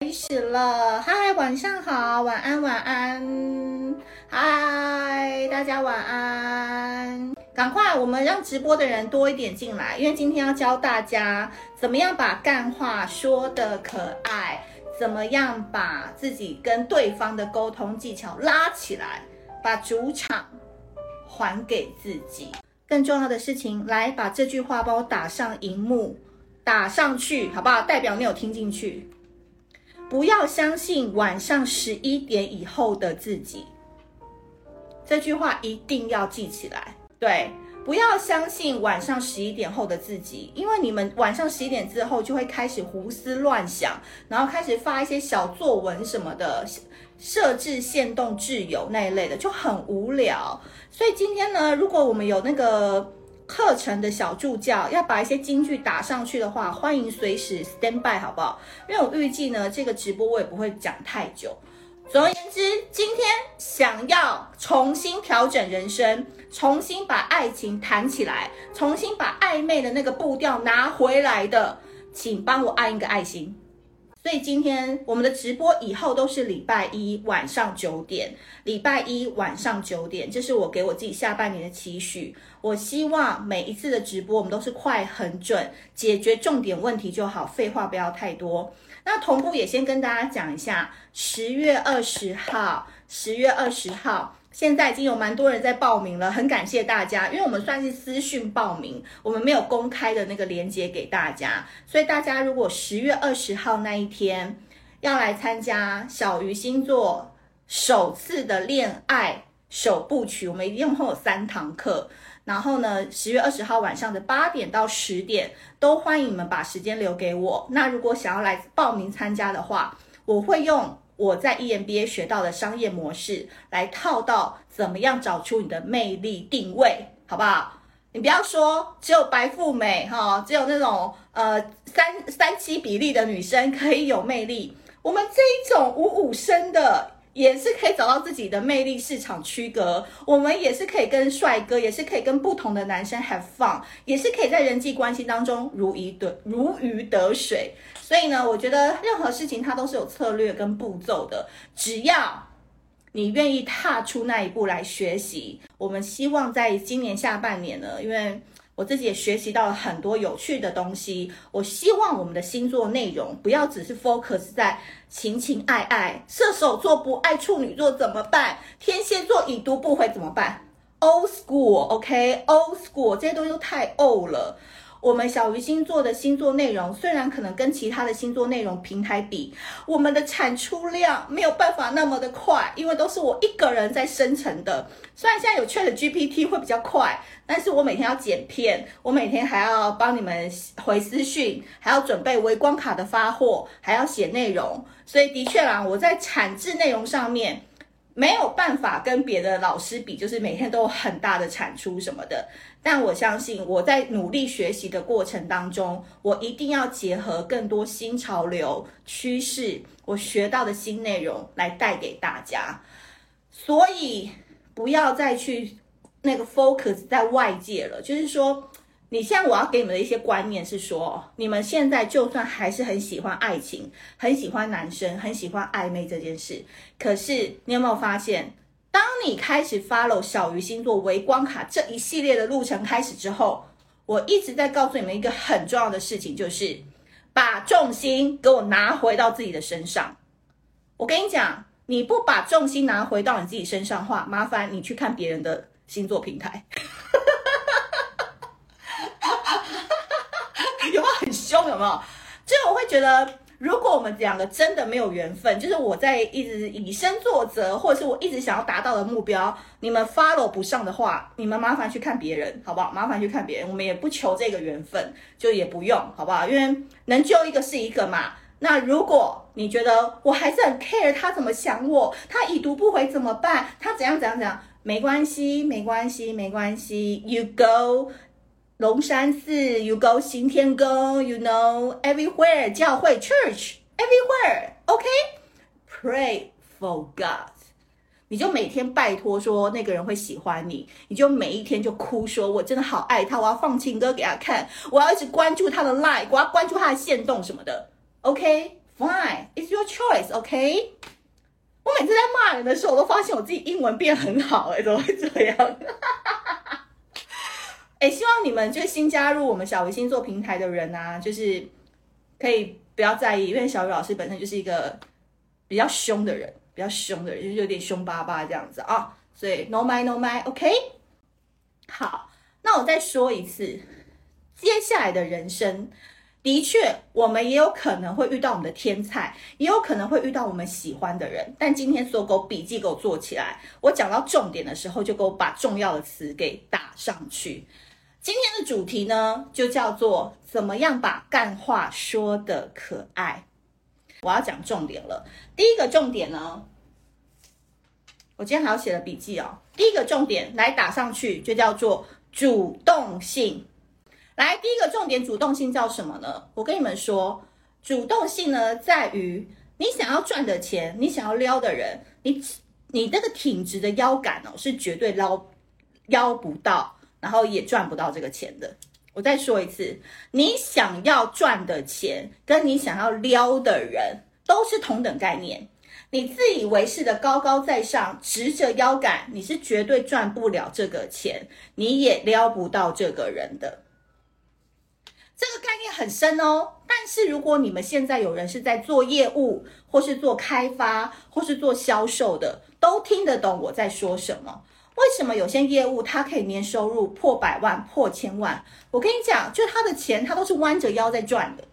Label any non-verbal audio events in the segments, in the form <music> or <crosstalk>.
开始了，嗨，晚上好，晚安，晚安，嗨，大家晚安，赶快，我们让直播的人多一点进来，因为今天要教大家怎么样把干话说得可爱，怎么样把自己跟对方的沟通技巧拉起来，把主场还给自己。更重要的事情，来把这句话帮我打上荧幕，打上去，好不好？代表你有听进去。不要相信晚上十一点以后的自己，这句话一定要记起来。对，不要相信晚上十一点后的自己，因为你们晚上十一点之后就会开始胡思乱想，然后开始发一些小作文什么的，设置限动挚友那一类的，就很无聊。所以今天呢，如果我们有那个课程的小助教，要把一些金句打上去的话，欢迎随时 stand by，好不好？因为我预计呢，这个直播我也不会讲太久。总而言之，今天想要重新调整人生，重新把爱情谈起来，重新把暧昧的那个步调拿回来的，请帮我按一个爱心。所以今天我们的直播以后都是礼拜一晚上九点，礼拜一晚上九点，这是我给我自己下半年的期许。我希望每一次的直播我们都是快、很准，解决重点问题就好，废话不要太多。那同步也先跟大家讲一下，十月二十号，十月二十号。现在已经有蛮多人在报名了，很感谢大家，因为我们算是私讯报名，我们没有公开的那个链接给大家，所以大家如果十月二十号那一天要来参加小鱼星座首次的恋爱首部曲，我们一共会有三堂课，然后呢，十月二十号晚上的八点到十点都欢迎你们把时间留给我。那如果想要来报名参加的话，我会用。我在 EMBA 学到的商业模式，来套到怎么样找出你的魅力定位，好不好？你不要说只有白富美哈，只有那种呃三三七比例的女生可以有魅力，我们这一种五五身的。也是可以找到自己的魅力市场区隔，我们也是可以跟帅哥，也是可以跟不同的男生 have fun，也是可以在人际关系当中如鱼得如鱼得水。所以呢，我觉得任何事情它都是有策略跟步骤的，只要你愿意踏出那一步来学习，我们希望在今年下半年呢，因为。我自己也学习到了很多有趣的东西。我希望我们的星座内容不要只是 focus 在情情爱爱，射手座不爱处女座怎么办？天蝎座已读不回怎么办？Old school，OK，Old school，这些东西都太 old 了。我们小鱼星座的星座内容，虽然可能跟其他的星座内容平台比，我们的产出量没有办法那么的快，因为都是我一个人在生成的。虽然现在有 ChatGPT 会比较快，但是我每天要剪片，我每天还要帮你们回私讯，还要准备微光卡的发货，还要写内容，所以的确啦，我在产制内容上面。没有办法跟别的老师比，就是每天都有很大的产出什么的。但我相信我在努力学习的过程当中，我一定要结合更多新潮流趋势，我学到的新内容来带给大家。所以不要再去那个 focus 在外界了，就是说。你现在我要给你们的一些观念是说，你们现在就算还是很喜欢爱情，很喜欢男生，很喜欢暧昧这件事，可是你有没有发现，当你开始 follow 小鱼星座微光卡这一系列的路程开始之后，我一直在告诉你们一个很重要的事情，就是把重心给我拿回到自己的身上。我跟你讲，你不把重心拿回到你自己身上的话，麻烦你去看别人的星座平台。<laughs> 有没有很凶有没有？就我会觉得，如果我们两个真的没有缘分，就是我在一直以身作则，或者是我一直想要达到的目标，你们 follow 不上的话，你们麻烦去看别人，好不好？麻烦去看别人，我们也不求这个缘分，就也不用，好不好？因为能救一个是一个嘛。那如果你觉得我还是很 care 他怎么想我，他已读不回怎么办？他怎样怎样怎样？没关系，没关系，没关系，You go。龙山寺，you go 行天宫，you know everywhere 教会 church everywhere，OK，pray for God，你就每天拜托说那个人会喜欢你，你就每一天就哭说，我真的好爱他，我要放情歌给他看，我要一直关注他的 like，我要关注他的限动什么的，OK，Fine，it's your choice，OK？、我每次在骂人的时候，我都发现我自己英文变很好，哎，怎么会这样？哎，希望你们就新加入我们小鱼星座平台的人啊，就是可以不要在意，因为小鱼老师本身就是一个比较凶的人，比较凶的人，就是有点凶巴巴这样子啊，所以 no my no my，OK、好，那我再说一次，接下来的人生。的确，我们也有可能会遇到我们的天菜，也有可能会遇到我们喜欢的人。但今天所有给我笔记给我做起来，我讲到重点的时候，就给我把重要的词给打上去。今天的主题呢，就叫做怎么样把干话说的可爱。我要讲重点了。第一个重点呢，我今天还要写了笔记哦。第一个重点来打上去，就叫做主动性。来，第一个重点，主动性叫什么呢？我跟你们说，主动性呢，在于你想要赚的钱，你想要撩的人，你你那个挺直的腰杆哦，是绝对捞邀不到，然后也赚不到这个钱的。我再说一次，你想要赚的钱，跟你想要撩的人，都是同等概念。你自以为是的高高在上，直着腰杆，你是绝对赚不了这个钱，你也撩不到这个人的。这个概念很深哦，但是如果你们现在有人是在做业务，或是做开发，或是做销售的，都听得懂我在说什么。为什么有些业务它可以年收入破百万、破千万？我跟你讲，就他的钱，他都是弯着腰在赚的。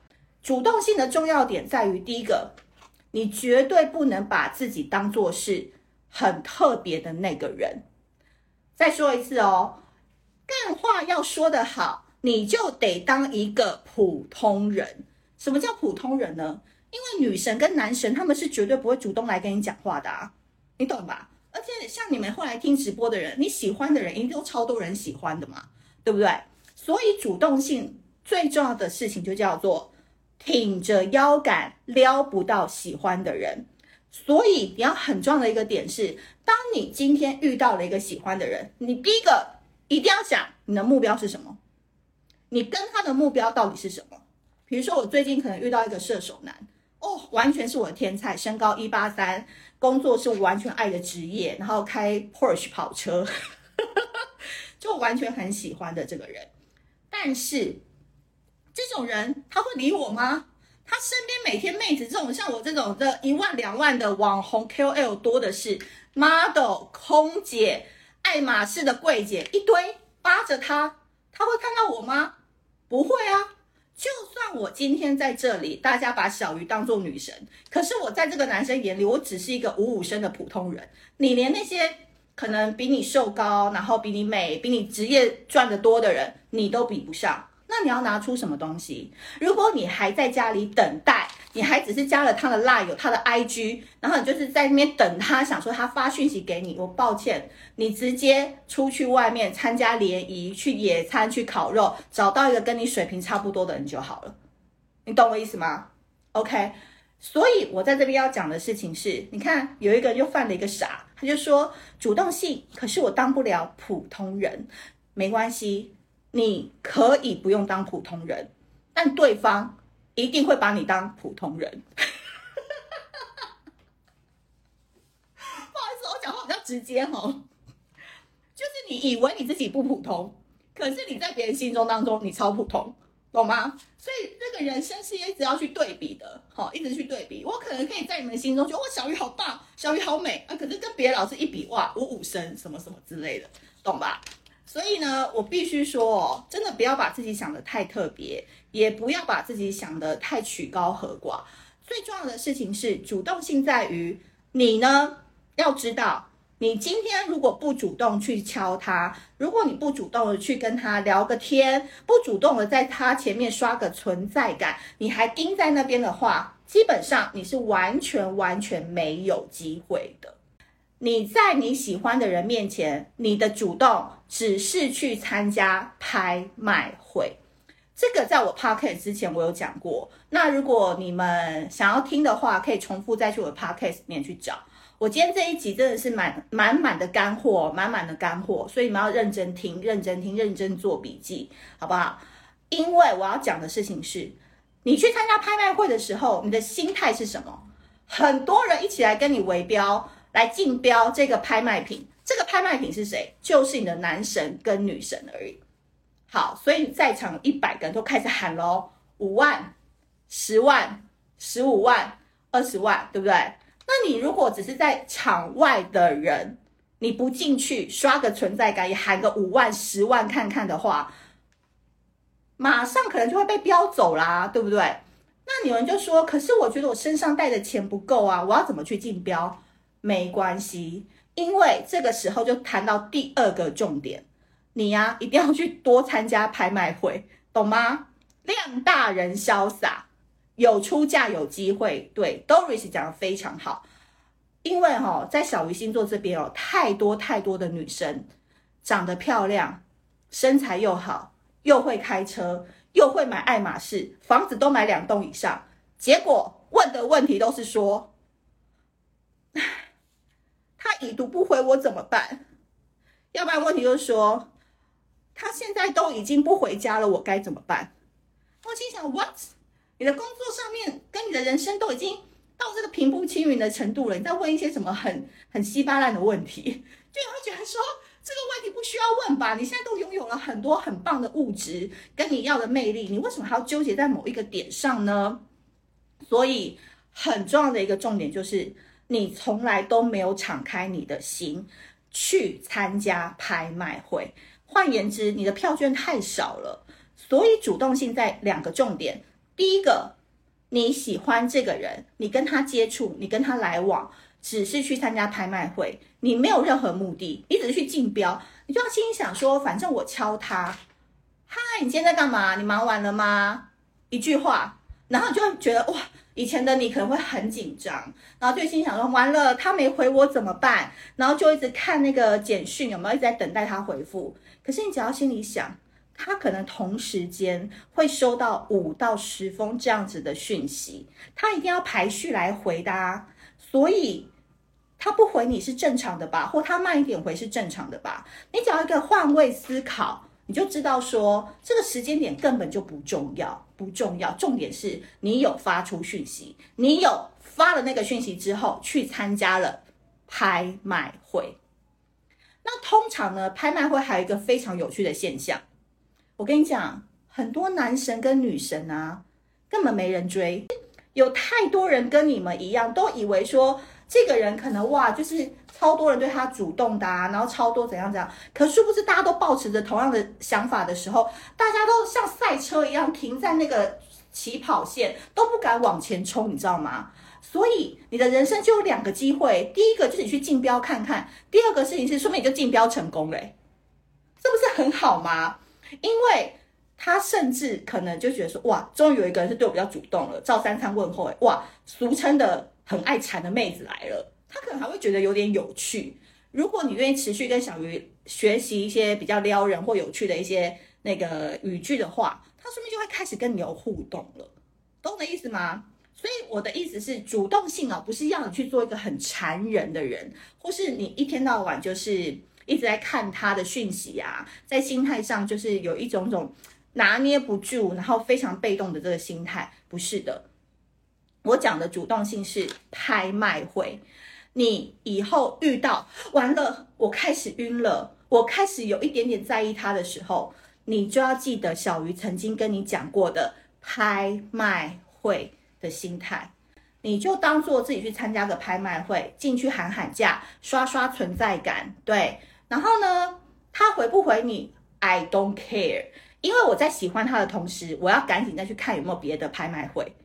主动性的重要点在于，第一个，你绝对不能把自己当做是很特别的那个人。再说一次哦，干话要说得好。你就得当一个普通人。什么叫普通人呢？因为女神跟男神他们是绝对不会主动来跟你讲话的啊，你懂吧？而且像你们后来听直播的人，你喜欢的人一定都超多人喜欢的嘛，对不对？所以主动性最重要的事情就叫做挺着腰杆撩不到喜欢的人。所以你要很重要的一个点是，当你今天遇到了一个喜欢的人，你第一个一定要想你的目标是什么。你跟他的目标到底是什么？比如说，我最近可能遇到一个射手男，哦，完全是我的天菜，身高一八三，工作是完全爱的职业，然后开 Porsche 跑车，<laughs> 就完全很喜欢的这个人。但是这种人他会理我吗？他身边每天妹子这种像我这种的一万两万的网红 KOL 多的是，model 空姐、爱马仕的柜姐一堆扒着他，他会看到我吗？不会啊，就算我今天在这里，大家把小鱼当做女神，可是我在这个男生眼里，我只是一个五五身的普通人。你连那些可能比你瘦高，然后比你美，比你职业赚得多的人，你都比不上。那你要拿出什么东西？如果你还在家里等待，你还只是加了他的 Line，有他的 IG，然后你就是在那边等他，想说他发讯息给你。我抱歉，你直接出去外面参加联谊，去野餐，去烤肉，找到一个跟你水平差不多的人就好了。你懂我意思吗？OK，所以我在这边要讲的事情是，你看有一个人又犯了一个傻，他就说主动性，可是我当不了普通人，没关系。你可以不用当普通人，但对方一定会把你当普通人。<laughs> 不好意思，我讲话比较直接哦。就是你以为你自己不普通，可是你在别人心中当中你超普通，懂吗？所以这个人生是一直要去对比的，好，一直去对比。我可能可以在你们心中觉得哇，小鱼好棒，小鱼好美啊，可是跟别的老师一比，哇，五五身什么什么之类的，懂吧？所以呢，我必须说哦，真的不要把自己想得太特别，也不要把自己想得太曲高和寡。最重要的事情是主动性，在于你呢，要知道，你今天如果不主动去敲他，如果你不主动的去跟他聊个天，不主动的在他前面刷个存在感，你还盯在那边的话，基本上你是完全完全没有机会的。你在你喜欢的人面前，你的主动只是去参加拍卖会。这个在我 podcast 之前我有讲过。那如果你们想要听的话，可以重复再去我的 podcast 里面去找。我今天这一集真的是满满满的干货，满满的干货，所以你们要认真听，认真听，认真做笔记，好不好？因为我要讲的事情是，你去参加拍卖会的时候，你的心态是什么？很多人一起来跟你围标，来竞标这个拍卖品。这个拍卖品是谁？就是你的男神跟女神而已。好，所以在场一百个人都开始喊喽：五万、十万、十五万、二十万，对不对？那你如果只是在场外的人，你不进去刷个存在感，也喊个五万、十万看看的话，马上可能就会被标走啦，对不对？那有人就说：“可是我觉得我身上带的钱不够啊，我要怎么去竞标？”没关系，因为这个时候就谈到第二个重点，你呀、一定要去多参加拍卖会，懂吗？量大人潇洒，有出价有机会。对，Doris 讲的非常好，因为哈、哦，在小鱼星座这边哦，太多太多的女生长得漂亮，身材又好，又会开车。又会买爱马仕，房子都买两栋以上，结果问的问题都是说，已读不回我怎么办？要不然问题就是说，他现在都已经不回家了，我该怎么办？我心想，what？你的工作上面跟你的人生都已经到这个平步青云的程度了，你在问一些什么很很稀巴烂的问题，就会觉得说。这个问题不需要问吧？你现在都拥有了很多很棒的物质跟你要的魅力，你为什么还要纠结在某一个点上呢？所以很重要的一个重点就是，你从来都没有敞开你的心去参加拍卖会。换言之，你的票券太少了。所以主动性在两个重点：第一个，你喜欢这个人，你跟他接触，你跟他来往。只是去参加拍卖会，你没有任何目的，你只是去竞标，你就要心想说，反正我敲他，嗨，你今天在干嘛？你忙完了吗？一句话，然后就会觉得哇，以前的你可能会很紧张，然后就心想说，完了，他没回我怎么办？然后就一直看那个简讯有没有一直在等待他回复。可是你只要心里想，他可能同时间会收到五到十封这样子的讯息，他一定要排序来回答，所以。他不回你是正常的吧？或他慢一点回是正常的吧？你只要一个换位思考，你就知道说这个时间点根本就不重要，不重要。重点是你有发出讯息，你有发了那个讯息之后去参加了拍卖会。那通常呢，拍卖会还有一个非常有趣的现象，我跟你讲，很多男神跟女神啊，根本没人追，有太多人跟你们一样，都以为说。这个人可能哇，就是超多人对他主动的啊，然后超多怎样怎样，可殊不知大家都抱持着同样的想法的时候，大家都像赛车一样停在那个起跑线，都不敢往前冲，你知道吗？所以你的人生就有两个机会，第一个就是你去竞标看看，第二个事情是说明你就竞标成功嘞，这不是很好吗？因为他甚至可能就觉得说，哇，终于有一个人是对我比较主动了，照三餐问候，哎，哇，俗称的。很爱缠的妹子来了，他可能还会觉得有点有趣。如果你愿意持续跟小鱼学习一些比较撩人或有趣的一些那个语句的话，他说不定就会开始跟你有互动了，懂我的意思吗？所以我的意思是，主动性啊，不是要你去做一个很缠人的人，或是你一天到晚就是一直在看他的讯息啊，在心态上就是有一种种拿捏不住，然后非常被动的这个心态，不是的。我讲的主动性是拍卖会，你以后遇到完了，我开始晕了，我开始有一点点在意他的时候，你就要记得小鱼曾经跟你讲过的拍卖会的心态，你就当做自己去参加个拍卖会，进去喊喊价，刷刷存在感，对。然后呢，他回不回你，I don't care，因为我在喜欢他的同时，我要赶紧再去看有没有别的拍卖会，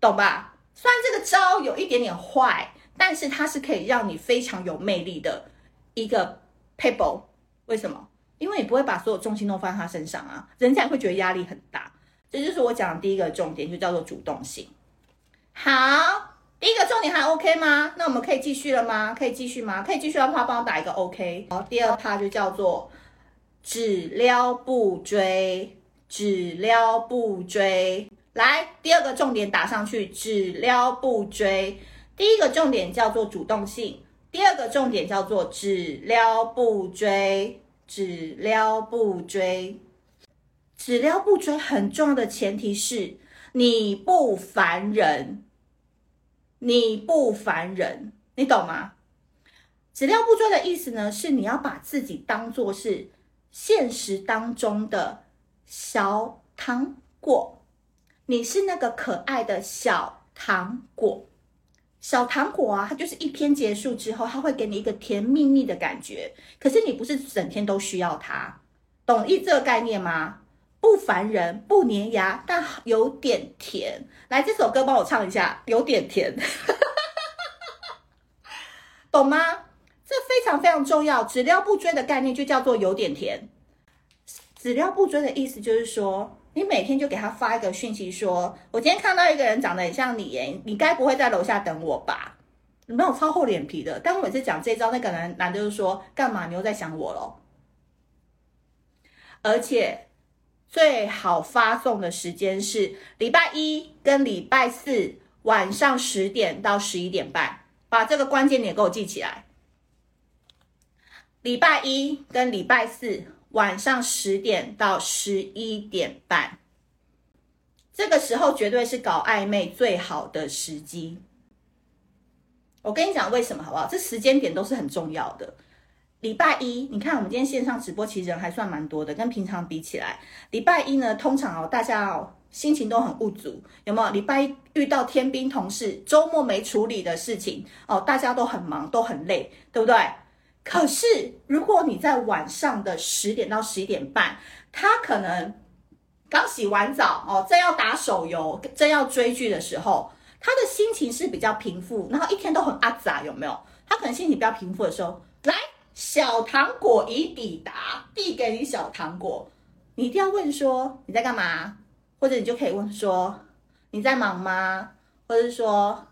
懂吧？虽然这个招有一点点坏，但是它是可以让你非常有魅力的一个 pable。为什么？因为你不会把所有重心都放在他身上啊，人家也会觉得压力很大。这就是我讲的第一个重点，就叫做主动性。好，第一个重点还 OK 吗？那我们可以继续了吗？可以继续吗？可以继续的话，帮我打一个 OK。好，第二趴就叫做只撩不追，只撩不追。来，第二个重点打上去，只撩不追。第一个重点叫做主动性，第二个重点叫做只撩不追，只撩不追。只撩不追很重要的前提是你不烦人，你不烦人，你懂吗？只撩不追的意思呢，是你要把自己当做是现实当中的小糖果，你是那个可爱的小糖果。小糖果啊，它就是一天结束之后，它会给你一个甜蜜蜜的感觉。可是你不是整天都需要它，懂意这个概念吗？不烦人，不粘牙，但有点甜。来，这首歌帮我唱一下，有点甜，<laughs> 懂吗？这非常非常重要。只料不追的概念就叫做有点甜。只料不追的意思就是说。你每天就给他发一个讯息说，我今天看到一个人长得很像你耶，你该不会在楼下等我吧？你没有超厚脸皮的。但我每次讲这招，那个男男的就说干嘛？你又在想我咯？而且最好发送的时间是礼拜一跟礼拜四晚上十点到十一点半，把这个关键点给我记起来。礼拜一跟礼拜四。晚上十点到十一点半，这个时候绝对是搞暧昧最好的时机。我跟你讲为什么好不好？这时间点都是很重要的。礼拜一，你看我们今天线上直播，其实人还算蛮多的，跟平常比起来，礼拜一呢，通常哦，大家哦心情都很不足，有没有？礼拜一遇到天兵同事，周末没处理的事情哦，大家都很忙，都很累，对不对？可是，如果你在晚上的十点到十一点半，他可能刚洗完澡哦，正要打手游，正要追剧的时候，他的心情是比较平复，然后一天都很阿杂，有没有？他可能心情比较平复的时候，来，小糖果已抵达，递给你小糖果，你一定要问说你在干嘛，或者你就可以问说你在忙吗？或者说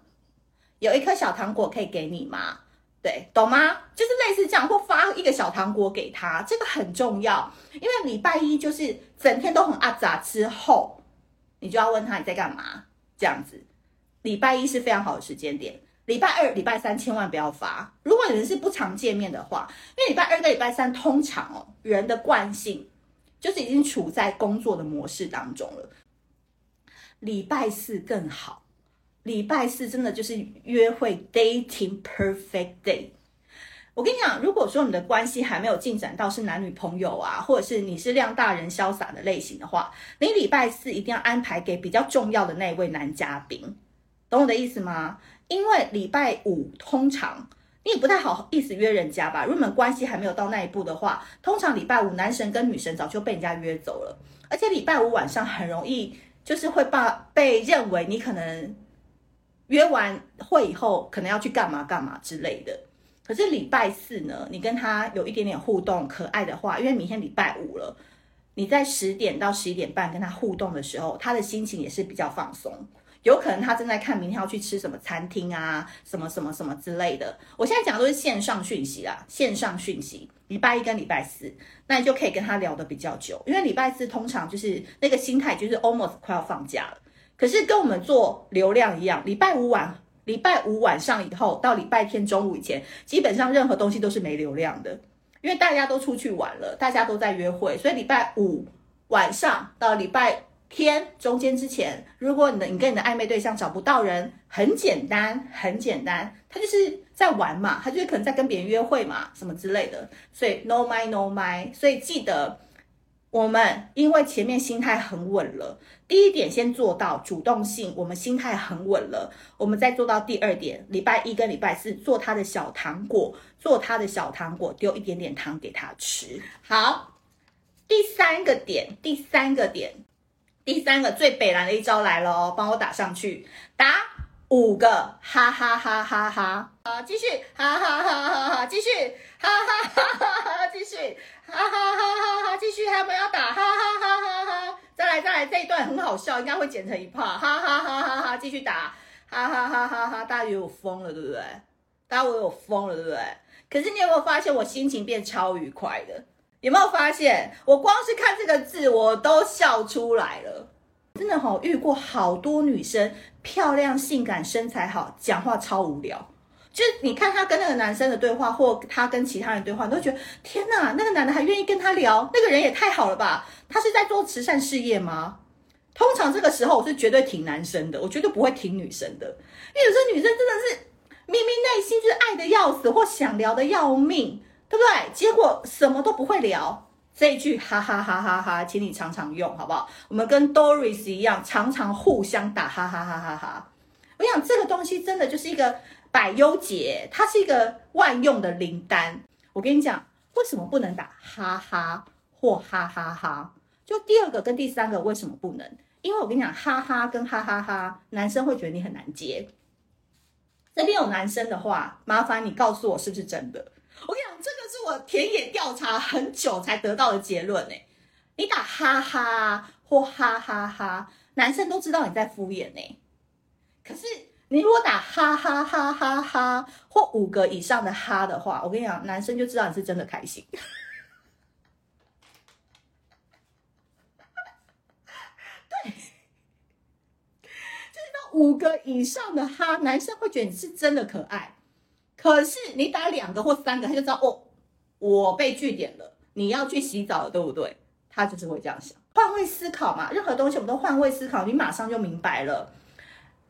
有一颗小糖果可以给你吗？对，懂吗？就是类似这样，或发一个小糖果给他，这个很重要。因为礼拜一就是整天都很阿杂，之后你就要问他你在干嘛，这样子。礼拜一是非常好的时间点，礼拜二、礼拜三千万不要发。如果你们是不常见面的话，因为礼拜二跟礼拜三通常哦，人的惯性就是已经处在工作的模式当中了。礼拜四更好。礼拜四真的就是约会 dating perfect day。我跟你讲，如果说你的关系还没有进展到是男女朋友啊，或者是你是量大人潇洒的类型的话，你礼拜四一定要安排给比较重要的那一位男嘉宾，懂我的意思吗？因为礼拜五通常你也不太好意思约人家吧，如果你们关系还没有到那一步的话，通常礼拜五男神跟女神早就被人家约走了，而且礼拜五晚上很容易就是会把被认为你可能。约完会以后，可能要去干嘛干嘛之类的。可是礼拜四呢，你跟他有一点点互动，可爱的话，因为明天礼拜五了，你在十点到十一点半跟他互动的时候，他的心情也是比较放松。有可能他正在看明天要去吃什么餐厅啊，什么什么什么之类的。我现在讲的都是线上讯息啦，线上讯息。礼拜一跟礼拜四，那你就可以跟他聊得比较久，因为礼拜四通常就是那个心态就是 almost 快要放假了。可是跟我们做流量一样，礼拜五晚、礼拜五晚上以后到礼拜天中午以前，基本上任何东西都是没流量的，因为大家都出去玩了，大家都在约会，所以礼拜五晚上到礼拜天中间之前，如果你的你跟你的暧昧对象找不到人，很简单，很简单，他就是在玩嘛，他就是可能在跟别人约会嘛，什么之类的，所以 no my no my，所以记得。我们因为前面心态很稳了，第一点先做到主动性，我们心态很稳了，我们再做到第二点，礼拜一跟礼拜四做他的小糖果，做他的小糖果，丢一点点糖给他吃。好，第三个点，第三个点，第三个最北蓝的一招来了哦，帮我打上去，打五个，哈哈哈哈哈，好，继续，哈哈哈哈哈，继续，哈哈哈哈哈，继续。哈哈哈哈哈！继续，还有没有要打？哈哈哈哈哈！再来，再来，这一段很好笑，应该会剪成一趴。哈哈哈哈哈！继续打，哈哈哈哈哈！大家以为我疯了，对不对？大家以为我疯了，对不对？可是你有没有发现我心情变超愉快的？有没有发现我光是看这个字我都笑出来了？真的好，遇过好多女生，漂亮、性感、身材好，讲话超无聊。就你看他跟那个男生的对话，或他跟其他人对话，你都觉得天哪，那个男的还愿意跟他聊，那个人也太好了吧？他是在做慈善事业吗？通常这个时候我是绝对挺男生的，我绝对不会挺女生的，因为有些女生真的是明明内心就是爱的要死，或想聊的要命，对不对？结果什么都不会聊。这一句哈哈哈哈哈，请你常常用，好不好？我们跟 Doris 一样，常常互相打哈哈哈哈哈。我想这个东西真的就是一个百优解，它是一个万用的灵丹。我跟你讲，为什么不能打哈哈或哈哈哈？就第二个跟第三个为什么不能？因为我跟你讲，哈哈跟哈哈哈，男生会觉得你很难接。这边有男生的话，麻烦你告诉我是不是真的？我跟你讲，这个是我田野调查很久才得到的结论呢。你打哈哈或哈哈哈，男生都知道你在敷衍呢。可是你如果打哈哈哈哈哈或五个以上的哈的话，我跟你讲，男生就知道你是真的开心。<laughs> 对，就是那五个以上的哈，男生会觉得你是真的可爱。可是你打两个或三个，他就知道哦，我被据点了，你要去洗澡了，对不对？他就是会这样想，换位思考嘛，任何东西我们都换位思考，你马上就明白了。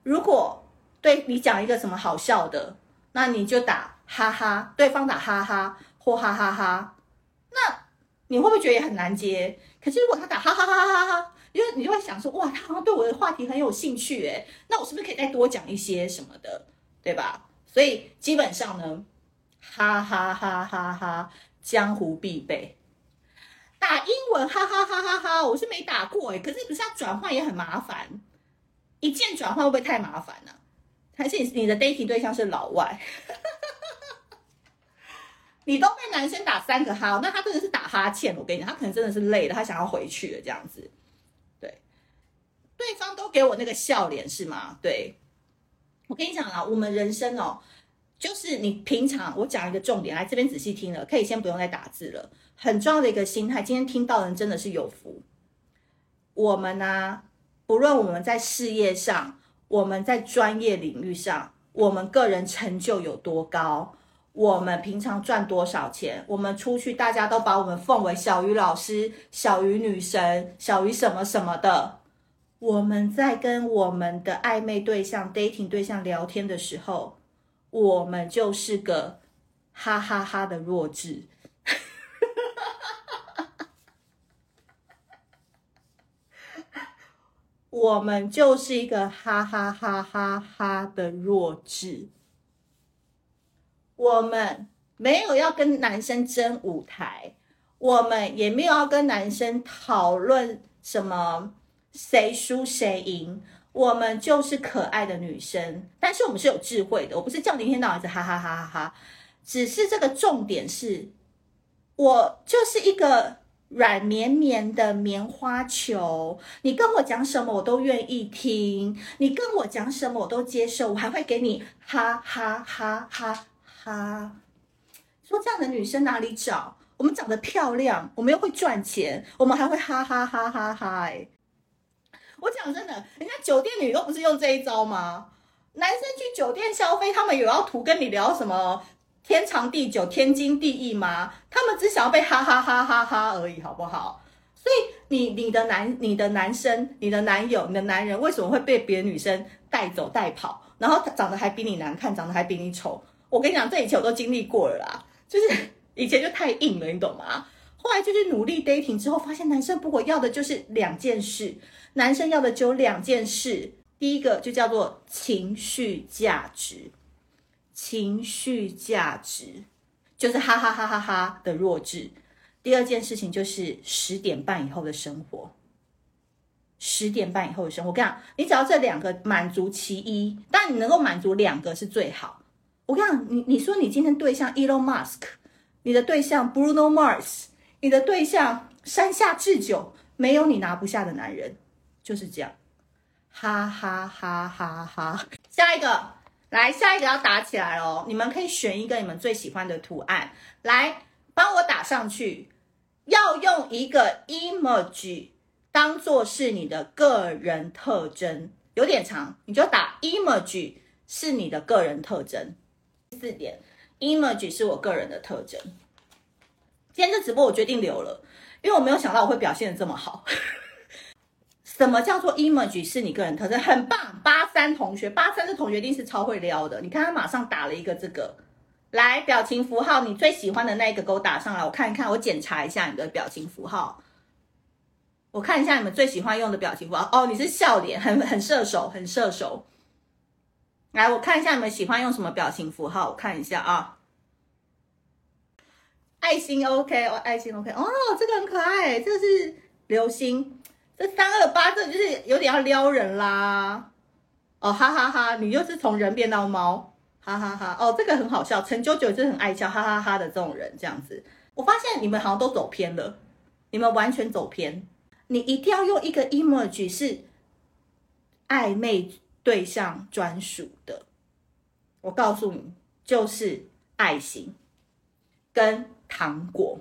如果对你讲一个什么好笑的，那你就打哈哈，对方打哈哈或哈哈哈，那你会不会觉得也很难接？可是如果他打哈哈哈哈哈哈，因为你就会想说，哇，他好像对我的话题很有兴趣，诶，那我是不是可以再多讲一些什么的，对吧？所以基本上呢，哈哈哈哈哈，江湖必备。打英文哈哈哈哈哈，我是没打过诶，可是不是要转换也很麻烦，一键转换会不会太麻烦呢？还是你的 dating 对象是老外？<laughs> 你都被男生打三个哈，那他真的是打哈欠。我跟你讲，他可能真的是累了，他想要回去了这样子。对，对方都给我那个笑脸是吗？对。我跟你讲啊，我们人生哦，就是你平常我讲一个重点，来这边仔细听了，可以先不用再打字了。很重要的一个心态，今天听到的人真的是有福。我们呢、啊，不论我们在事业上，我们在专业领域上，我们个人成就有多高，我们平常赚多少钱，我们出去大家都把我们奉为小鱼老师、小鱼女神、小鱼什么什么的。我们在跟我们的暧昧对象、dating 对象聊天的时候，我们就是个哈哈哈的弱智，我们就是一个哈哈哈哈哈的弱智。我们没有要跟男生争舞台，我们也没有要跟男生讨论什么。谁输谁赢，我们就是可爱的女生，但是我们是有智慧的。我不是叫你一天到晚是哈哈哈哈哈，只是这个重点是，我就是一个软绵绵的棉花球，你跟我讲什么我都愿意听，你跟我讲什么我都接受，我还会给你哈哈哈哈哈。说这样的女生哪里找？我们长得漂亮，我们又会赚钱，我们还会哈哈哈哈哈。我讲真的，人家酒店女都不是用这一招吗？男生去酒店消费，他们有要图跟你聊什么天长地久、天经地义吗？他们只想要被哈哈哈哈哈而已，好不好？所以你你的男、你的男生、你的男友、你的男人，为什么会被别的女生带走带跑？然后他长得还比你难看，长得还比你丑？我跟你讲，这以前我都经历过了啦，就是以前就太硬了，你懂吗？后来就是努力 dating 之后，发现男生不过要的就是两件事。男生要的只有两件事，第一个就叫做情绪价值，情绪价值就是哈哈哈哈哈的弱智。第二件事情就是十点半以后的生活，十点半以后的生活。我跟你讲，你只要这两个满足其一，但你能够满足两个是最好。我跟你讲，你你说你今天对象 Elon Musk，你的对象 Bruno Mars，你的对象山下智久，没有你拿不下的男人。就是这样，哈哈哈哈哈！下一个，来，下一个要打起来哦。你们可以选一个你们最喜欢的图案，来帮我打上去。要用一个 emoji 当做是你的个人特征，有点长，你就打 emoji 是你的个人特征。四点，emoji 是我个人的特征。今天这直播我决定留了，因为我没有想到我会表现的这么好。什么叫做 emoji 是你个人特征？很棒，八三同学，八三的同学一定是超会撩的。你看他马上打了一个这个，来表情符号，你最喜欢的那一个给我打上来，我看一看，我检查一下你的表情符号。我看一下你们最喜欢用的表情符号。哦，你是笑脸，很很射手，很射手。来，我看一下你们喜欢用什么表情符号，我看一下啊。爱心 OK 哦，爱心 OK 哦，这个很可爱，这个是流星。这三二八，这就是有点要撩人啦。哦，哈哈哈，你又是从人变到猫，哈哈哈。哦，这个很好笑，陈九九就是很爱笑，哈哈哈的这种人，这样子。我发现你们好像都走偏了，你们完全走偏。你一定要用一个 emoji 是暧昧对象专属的。我告诉你，就是爱心跟。糖果，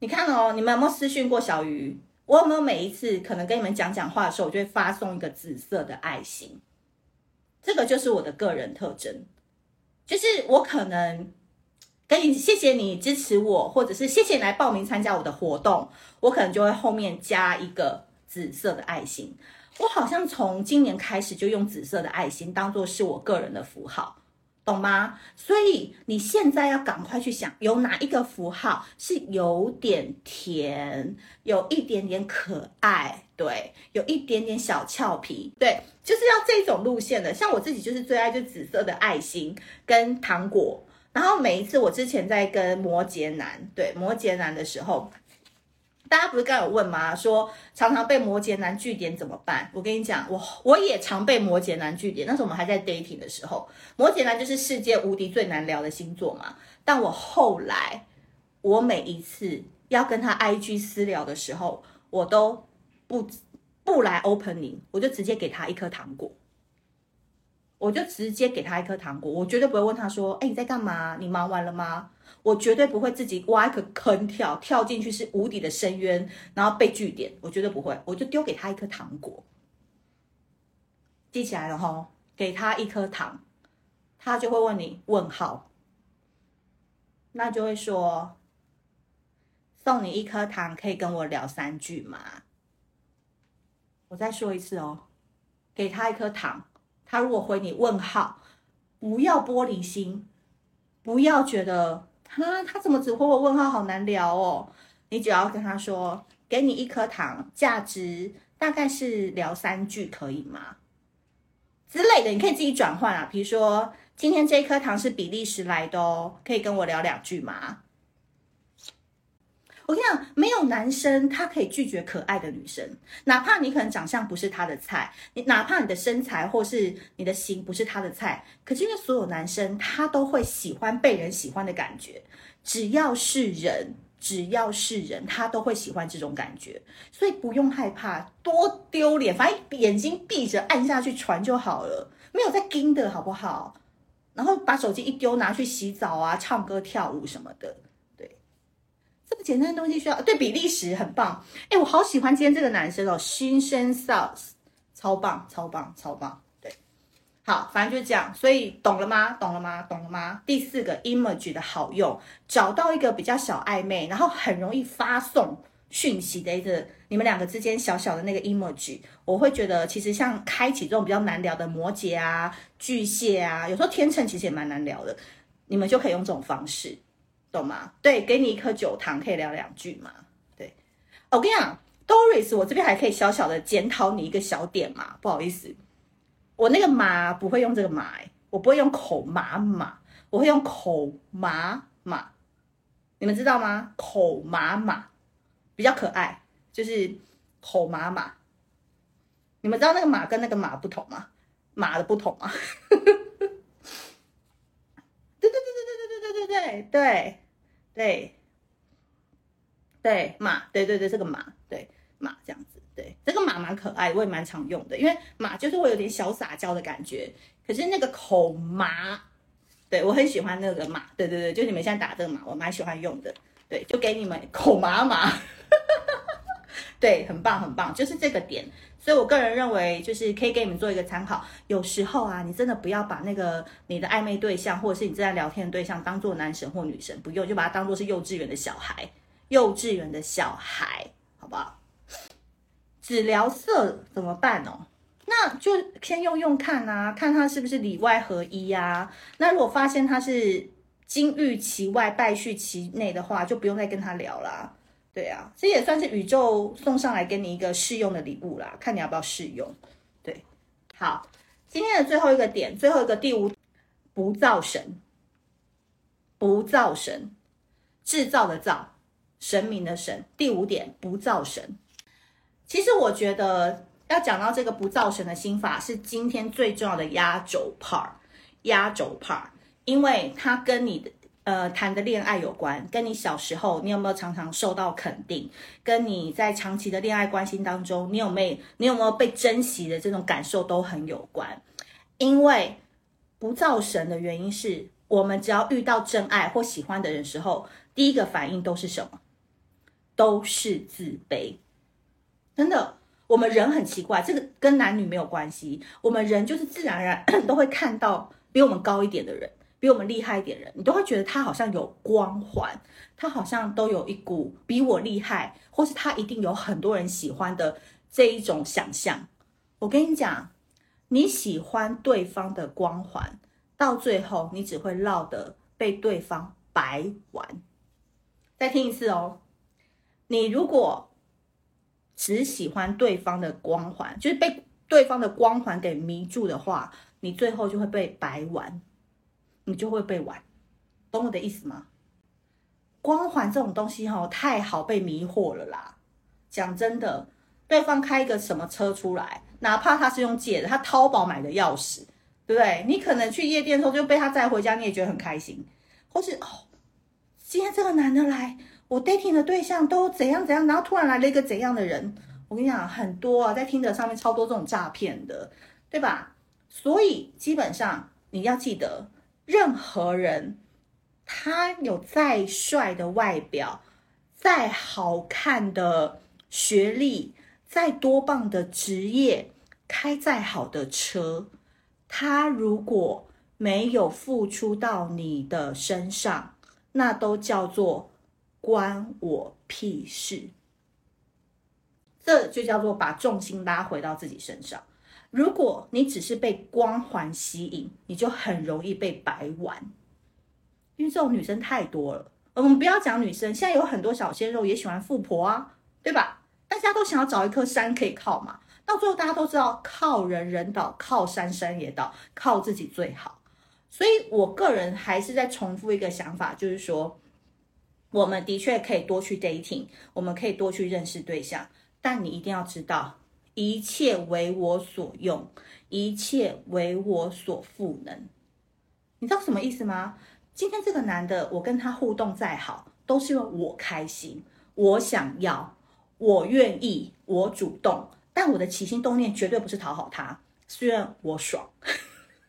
你看哦，你们有没有私讯过小鱼？我有没有每一次可能跟你们讲讲话的时候，我就会发送一个紫色的爱心？这个就是我的个人特征，就是我可能跟你谢谢你支持我，或者是谢谢你来报名参加我的活动，我可能就会后面加一个紫色的爱心。我好像从今年开始就用紫色的爱心当做是我个人的符号。懂吗？所以你现在要赶快去想，有哪一个符号是有点甜，有一点点可爱，对，有一点点小俏皮，对，就是要这种路线的。像我自己就是最爱就紫色的爱心跟糖果，然后每一次我之前在跟摩羯男，对，摩羯男的时候。大家不是刚有问吗？说常常被摩羯男句点怎么办？我跟你讲，我我也常被摩羯男句点。那时候我们还在 dating 的时候，摩羯男就是世界无敌最难聊的星座嘛。但我后来，我每一次要跟他 IG 私聊的时候，我都不不来 opening，我就直接给他一颗糖果。我就直接给他一颗糖果，我绝对不会问他说：“哎，你在干嘛？你忙完了吗？”我绝对不会自己挖一个坑跳，跳进去是无底的深渊，然后被据点。我绝对不会，我就丢给他一颗糖果，记起来了齁，给他一颗糖，他就会问你问号，那就会说：“送你一颗糖，可以跟我聊三句吗？”我再说一次哦，给他一颗糖。他如果回你问号，不要玻璃心，不要觉得他他怎么只回我问号，好难聊哦。你只要跟他说，给你一颗糖，价值大概是聊三句，可以吗？之类的，你可以自己转换啊。比如说，今天这一颗糖是比利时来的哦，可以跟我聊两句吗？我跟你讲，没有男生他可以拒绝可爱的女生，哪怕你可能长相不是他的菜，你哪怕你的身材或是你的型不是他的菜，可是因为所有男生他都会喜欢被人喜欢的感觉，只要是人，只要是人，他都会喜欢这种感觉，所以不用害怕多丢脸，反正眼睛闭着按下去传就好了，没有在盯的好不好？然后把手机一丢，拿去洗澡啊，唱歌跳舞什么的。这么简单的东西需要对比利时很棒哎，我好喜欢今天这个男生哦，新生 sauce 超棒超棒超棒，对，好，反正就是这样，所以懂了吗？懂了吗？懂了吗？第四个 emoji 的好用，找到一个比较小暧昧，然后很容易发送讯息的一个你们两个之间小小的那个 emoji，我会觉得其实像开启这种比较难聊的摩羯啊、巨蟹啊，有时候天秤其实也蛮难聊的，你们就可以用这种方式。懂吗？对，给你一颗酒糖，可以聊两句嘛？对，我跟你讲，Doris，我这边还可以小小的检讨你一个小点嘛，不好意思，我那个马不会用这个马，我不会用口马马，我会用口马马，你们知道吗？口马马比较可爱，就是口马马，你们知道那个马跟那个马不同吗？马的不同吗？对对对对马，对对对，这个马，对马这样子，对这个马蛮可爱，我也蛮常用的，因为马就是会有点小撒娇的感觉。可是那个口麻，对我很喜欢那个马，对对对，就你们现在打这个马，我蛮喜欢用的，对，就给你们口麻马，对，很棒很棒，就是这个点。所以，我个人认为，就是可以给你们做一个参考。有时候啊，你真的不要把那个你的暧昧对象，或者是你正在聊天的对象，当做男神或女神，不用，就把它当做是幼稚园的小孩，幼稚园的小孩，好不好？只聊色怎么办哦？那就先用用看啊，看他是不是里外合一呀、啊。那如果发现他是金玉其外，败絮其内的话，就不用再跟他聊啦。对啊，这也算是宇宙送上来给你一个试用的礼物啦，看你要不要试用。对，好，今天的最后一个点，最后一个第五，不造神，不造神，制造的造，神明的神。第五点，不造神。其实我觉得要讲到这个不造神的心法，是今天最重要的压轴 part，压轴 part，因为它跟你的呃谈的恋爱有关，跟你小时候你有没有常常受到肯定，跟你在长期的恋爱关系当中，你有没你有没有被珍惜的这种感受都很有关。因为不造神的原因是我们只要遇到真爱或喜欢的人时候，第一个反应都是什么？都是自卑。真的，我们人很奇怪，这个跟男女没有关系。我们人就是自然而然 <coughs> 都会看到比我们高一点的人，比我们厉害一点人，你都会觉得他好像有光环，他好像都有一股比我厉害，或是他一定有很多人喜欢的这一种想象。我跟你讲，你喜欢对方的光环，到最后你只会落得被对方白玩。再听一次哦，你如果。只喜欢对方的光环，就是被对方的光环给迷住的话，你最后就会被白玩，你就会被玩，懂我的意思吗？光环这种东西哈，太好被迷惑了啦。讲真的，对方开一个什么车出来，哪怕他是用借的，他淘宝买的钥匙，对不对？你可能去夜店的时候就被他载回家，你也觉得很开心，或是哦，今天这个男的来。我 dating 的对象都怎样怎样，然后突然来了一个怎样的人？我跟你讲，很多啊，在 Tinder 上面超多这种诈骗的，对吧？所以基本上你要记得，任何人他有再帅的外表，再好看的学历，再多棒的职业，开再好的车，他如果没有付出到你的身上，那都叫做。关我屁事！这就叫做把重心拉回到自己身上。如果你只是被光环吸引，你就很容易被白玩。因为这种女生太多了。我们不要讲女生，现在有很多小鲜肉也喜欢富婆啊，对吧？大家都想要找一颗山可以靠嘛。到最后大家都知道，靠人人倒，靠山山也倒，靠自己最好。所以我个人还是在重复一个想法，就是说。我们的确可以多去 dating，我们可以多去认识对象，但你一定要知道，一切为我所用，一切为我所赋能。你知道什么意思吗？今天这个男的，我跟他互动再好，都是因为我开心，我想要，我愿意，我主动，但我的起心动念绝对不是讨好他，虽然我爽。<laughs>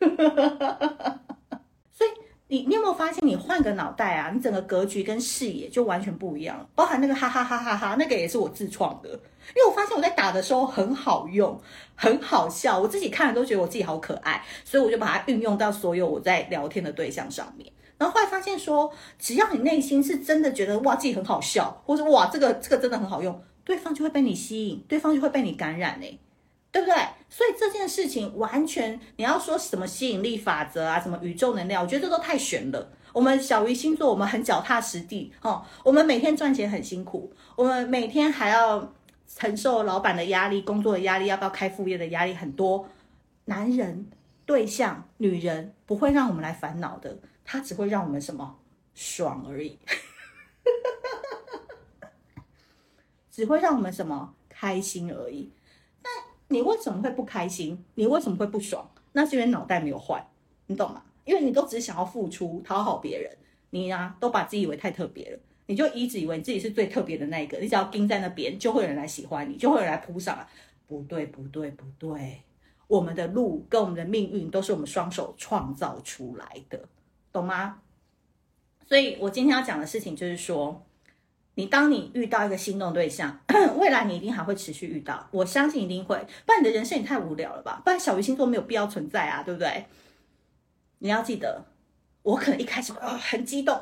所以你你有没有发现，你换个脑袋啊，你整个格局跟视野就完全不一样了。包含那个哈哈哈哈哈，那个也是我自创的，因为我发现我在打的时候很好用，很好笑，我自己看了都觉得我自己好可爱，所以我就把它运用到所有我在聊天的对象上面。然后后来发现说，只要你内心是真的觉得哇自己很好笑，或者哇这个这个真的很好用，对方就会被你吸引，对方就会被你感染欸。对不对？所以这件事情完全，你要说什么吸引力法则啊，什么宇宙能量，我觉得这都太玄了。我们小鱼星座，我们很脚踏实地哦。我们每天赚钱很辛苦，我们每天还要承受老板的压力、工作的压力，要不要开副业的压力很多。男人、对象、女人不会让我们来烦恼的，他只会让我们什么爽而已，<laughs> 只会让我们什么开心而已。你为什么会不开心？你为什么会不爽？那是因为脑袋没有坏，你懂吗？因为你都只想要付出，讨好别人，你呀、都把自己以为太特别了，你就一直以为你自己是最特别的那一个，你只要盯在那边，就会有人来喜欢你，就会有人来扑上来。不对，不对，不对，我们的路跟我们的命运都是我们双手创造出来的，懂吗？所以我今天要讲的事情就是说。你当你遇到一个心动对象，<coughs> 未来你一定还会持续遇到，我相信一定会，不然你的人生也太无聊了吧？不然小鱼星座没有必要存在啊，对不对？你要记得，我可能一开始啊很激动，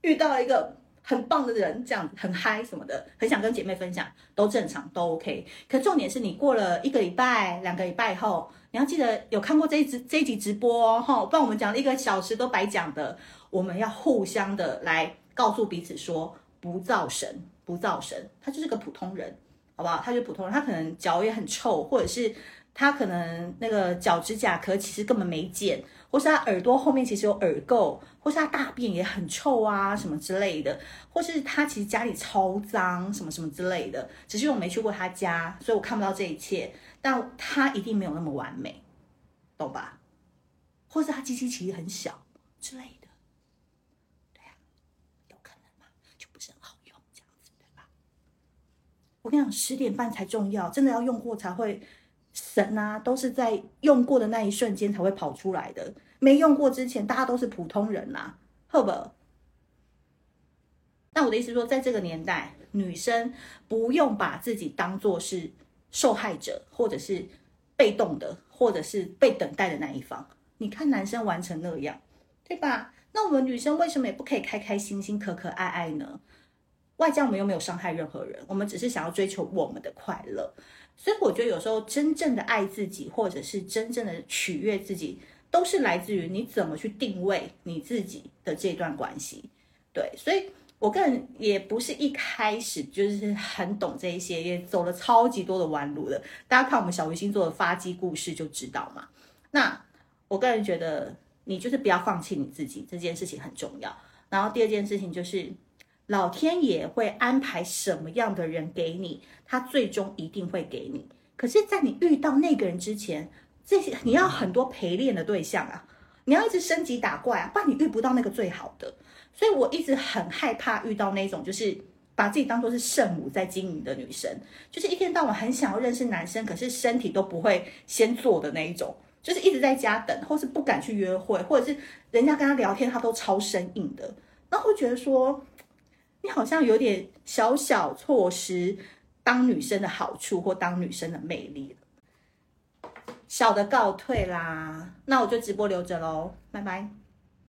遇到一个很棒的人，这样很嗨什么的，很想跟姐妹分享，都正常，都 OK。可重点是你过了一个礼拜、两个礼拜以后，你要记得有看过这一集这一集直播哦，不然我们讲了一个小时都白讲的。我们要互相的来告诉彼此说，不造神，不造神，他就是个普通人，好不好？他就是普通人，他可能脚也很臭，或者是他可能那个脚趾甲壳其实根本没剪。或是他耳朵后面其实有耳垢，或是他大便也很臭啊，什么之类的，或是他其实家里超脏，什么什么之类的。只是我没去过他家，所以我看不到这一切。但他一定没有那么完美，懂吧？或是他机器其实很小之类的，对呀、啊，有可能嘛，就不是很好用这样子，对吧？我跟你讲，十点半才重要，真的要用过才会。神啊，都是在用过的那一瞬间才会跑出来的。没用过之前，大家都是普通人啦，好不？那我的意思说，在这个年代，女生不用把自己当做是受害者，或者是被动的，或者是被等待的那一方。你看男生玩成那样，对吧？那我们女生为什么也不可以开开心心、可可爱爱呢？外加我们又没有伤害任何人，我们只是想要追求我们的快乐。所以我觉得有时候真正的爱自己，或者是真正的取悦自己，都是来自于你怎么去定位你自己的这段关系。对，所以我个人也不是一开始就是很懂这一些，也走了超级多的弯路的。大家看我们小鱼星座的发迹故事就知道嘛。那我个人觉得，你就是不要放弃你自己，这件事情很重要。然后第二件事情就是。老天爷会安排什么样的人给你，他最终一定会给你。可是，在你遇到那个人之前，这些你要很多陪练的对象啊，你要一直升级打怪啊，不然你遇不到那个最好的。所以我一直很害怕遇到那种就是把自己当做是圣母在经营的女生，就是一天到晚很想要认识男生，可是身体都不会先做的那一种，就是一直在家等，或是不敢去约会，或者是人家跟他聊天，他都超生硬的，那会觉得说。你好像有点小小错失当女生的好处或当女生的魅力，小的告退啦，那我就直播留着喽，拜拜。